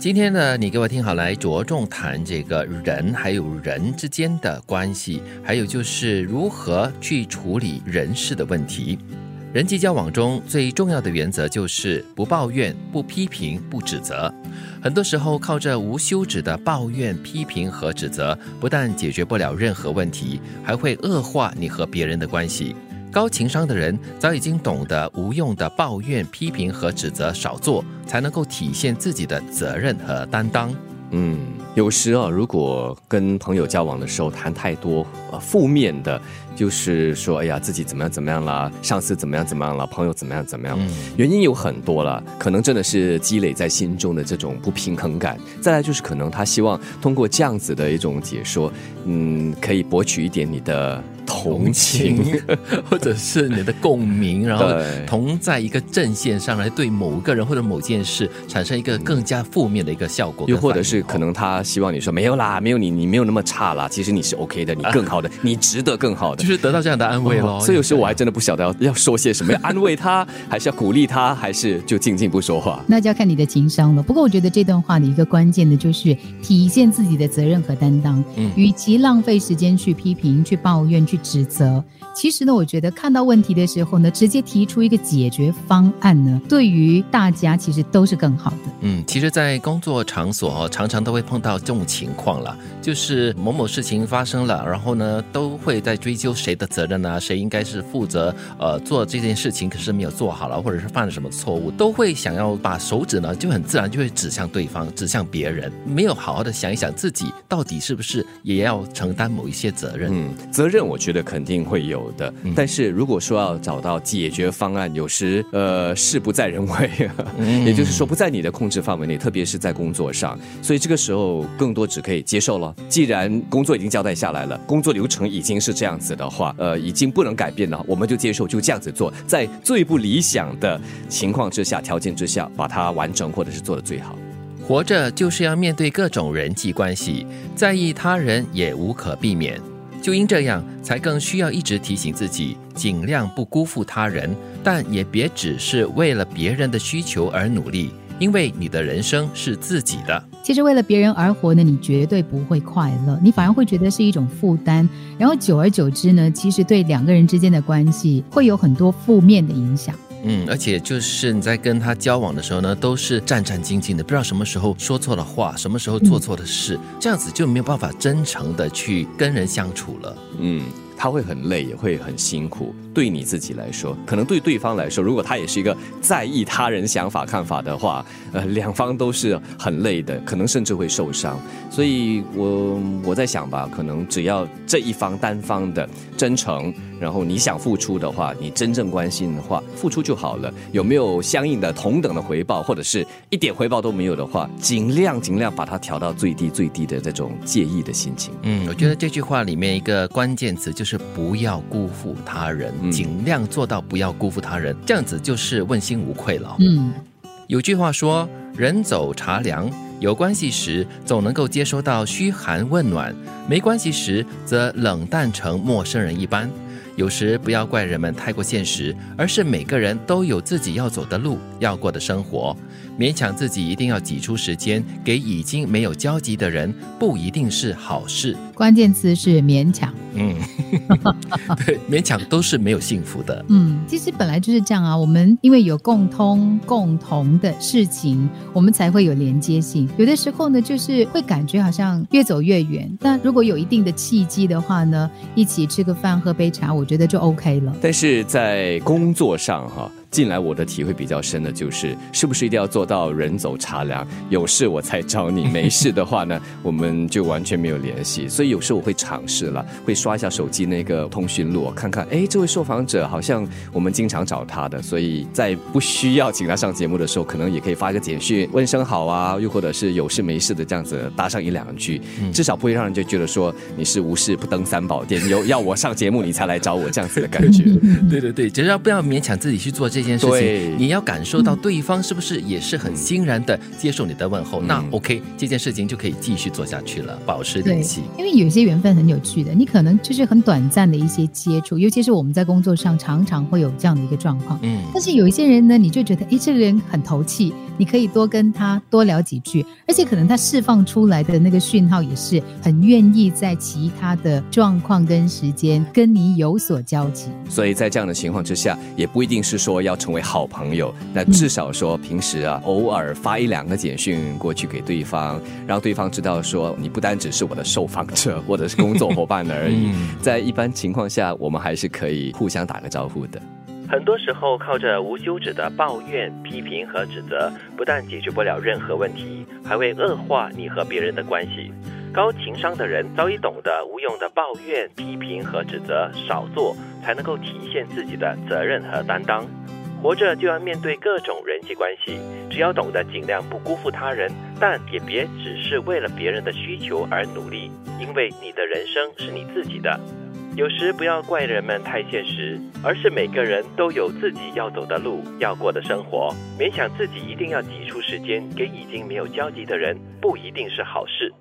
今天呢，你给我听好，来着重谈这个人还有人之间的关系，还有就是如何去处理人事的问题。人际交往中最重要的原则就是不抱怨、不批评、不指责。很多时候，靠着无休止的抱怨、批评和指责，不但解决不了任何问题，还会恶化你和别人的关系。高情商的人早已经懂得无用的抱怨、批评和指责少做，才能够体现自己的责任和担当。嗯，有时啊，如果跟朋友交往的时候谈太多呃负面的，就是说，哎呀，自己怎么样怎么样啦，上司怎么样怎么样了，朋友怎么样怎么样，原因有很多了，可能真的是积累在心中的这种不平衡感。再来就是可能他希望通过这样子的一种解说，嗯，可以博取一点你的。同情，或者是你的共鸣，然后同在一个阵线上来对某个人或者某件事产生一个更加负面的一个效果，又或者是可能他希望你说没有啦，没有你，你没有那么差啦，其实你是 OK 的，你更好的，你值得更好的，就是得到这样的安慰咯。所以有时候我还真的不晓得要要说些什么，要安慰他，还是要鼓励他，还是就静静不说话？那就要看你的情商了。不过我觉得这段话的一个关键的就是体现自己的责任和担当。嗯，与其浪费时间去批评、去抱怨、去指责。其实呢，我觉得看到问题的时候呢，直接提出一个解决方案呢，对于大家其实都是更好。嗯，其实，在工作场所哦，常常都会碰到这种情况了，就是某某事情发生了，然后呢，都会在追究谁的责任呢？谁应该是负责呃做这件事情，可是没有做好了，或者是犯了什么错误，都会想要把手指呢，就很自然就会指向对方，指向别人，没有好好的想一想自己到底是不是也要承担某一些责任。嗯，责任我觉得肯定会有。的，但是如果说要找到解决方案，有时呃事不在人为，也就是说不在你的控制范围内，特别是在工作上，所以这个时候更多只可以接受了。既然工作已经交代下来了，工作流程已经是这样子的话，呃，已经不能改变了，我们就接受，就这样子做，在最不理想的情况之下、条件之下，把它完成或者是做的最好。活着就是要面对各种人际关系，在意他人也无可避免。就因这样，才更需要一直提醒自己，尽量不辜负他人，但也别只是为了别人的需求而努力，因为你的人生是自己的。其实为了别人而活呢，你绝对不会快乐，你反而会觉得是一种负担，然后久而久之呢，其实对两个人之间的关系会有很多负面的影响。嗯，而且就是你在跟他交往的时候呢，都是战战兢兢的，不知道什么时候说错了话，什么时候做错的事，这样子就没有办法真诚的去跟人相处了。嗯。他会很累，也会很辛苦。对你自己来说，可能对对方来说，如果他也是一个在意他人想法看法的话，呃，两方都是很累的，可能甚至会受伤。所以，我我在想吧，可能只要这一方单方的真诚，然后你想付出的话，你真正关心的话，付出就好了。有没有相应的同等的回报，或者是一点回报都没有的话，尽量尽量把它调到最低最低的这种介意的心情。嗯，我觉得这句话里面一个关键词就是。不要辜负他人，尽量做到不要辜负他人，这样子就是问心无愧了。嗯，有句话说：“人走茶凉，有关系时总能够接收到嘘寒问暖，没关系时则冷淡成陌生人一般。”有时不要怪人们太过现实，而是每个人都有自己要走的路，要过的生活。勉强自己一定要挤出时间给已经没有交集的人，不一定是好事。关键词是勉强。嗯，对，勉强都是没有幸福的。嗯，其实本来就是这样啊。我们因为有共通、共同的事情，我们才会有连接性。有的时候呢，就是会感觉好像越走越远。但如果有一定的契机的话呢，一起吃个饭、喝杯茶，我觉得就 OK 了。但是在工作上哈。近来我的体会比较深的就是，是不是一定要做到人走茶凉，有事我才找你，没事的话呢，我们就完全没有联系。所以有时候我会尝试了，会刷一下手机那个通讯录，看看，哎，这位受访者好像我们经常找他的，所以在不需要请他上节目的时候，可能也可以发一个简讯问声好啊，又或者是有事没事的这样子搭上一两句，至少不会让人就觉得说你是无事不登三宝殿，有要我上节目你才来找我这样子的感觉。对 对对，只要不要勉强自己去做这。这件事情，你要感受到对方是不是也是很欣然的接受你的问候，嗯那 OK，这件事情就可以继续做下去了，保持联系。，因为有些缘分很有趣的，你可能就是很短暂的一些接触，尤其是我们在工作上常常会有这样的一个状况。嗯，但是有一些人呢，你就觉得，哎，这个人很投气，你可以多跟他多聊几句，而且可能他释放出来的那个讯号也是很愿意在其他的状况跟时间跟你有所交集。所以在这样的情况之下，也不一定是说要成为好朋友，那至少说平时啊，偶尔发一两个简讯过去给对方，让对方知道说你不单只是我的受访者或者是工作伙伴而已。嗯 在一般情况下，我们还是可以互相打个招呼的。很多时候，靠着无休止的抱怨、批评和指责，不但解决不了任何问题，还会恶化你和别人的关系。高情商的人早已懂得无用的抱怨、批评和指责少做，才能够体现自己的责任和担当。活着就要面对各种人际关系，只要懂得尽量不辜负他人，但也别只是为了别人的需求而努力，因为你的人生是你自己的。有时不要怪人们太现实，而是每个人都有自己要走的路，要过的生活。勉强自己一定要挤出时间给已经没有交集的人，不一定是好事。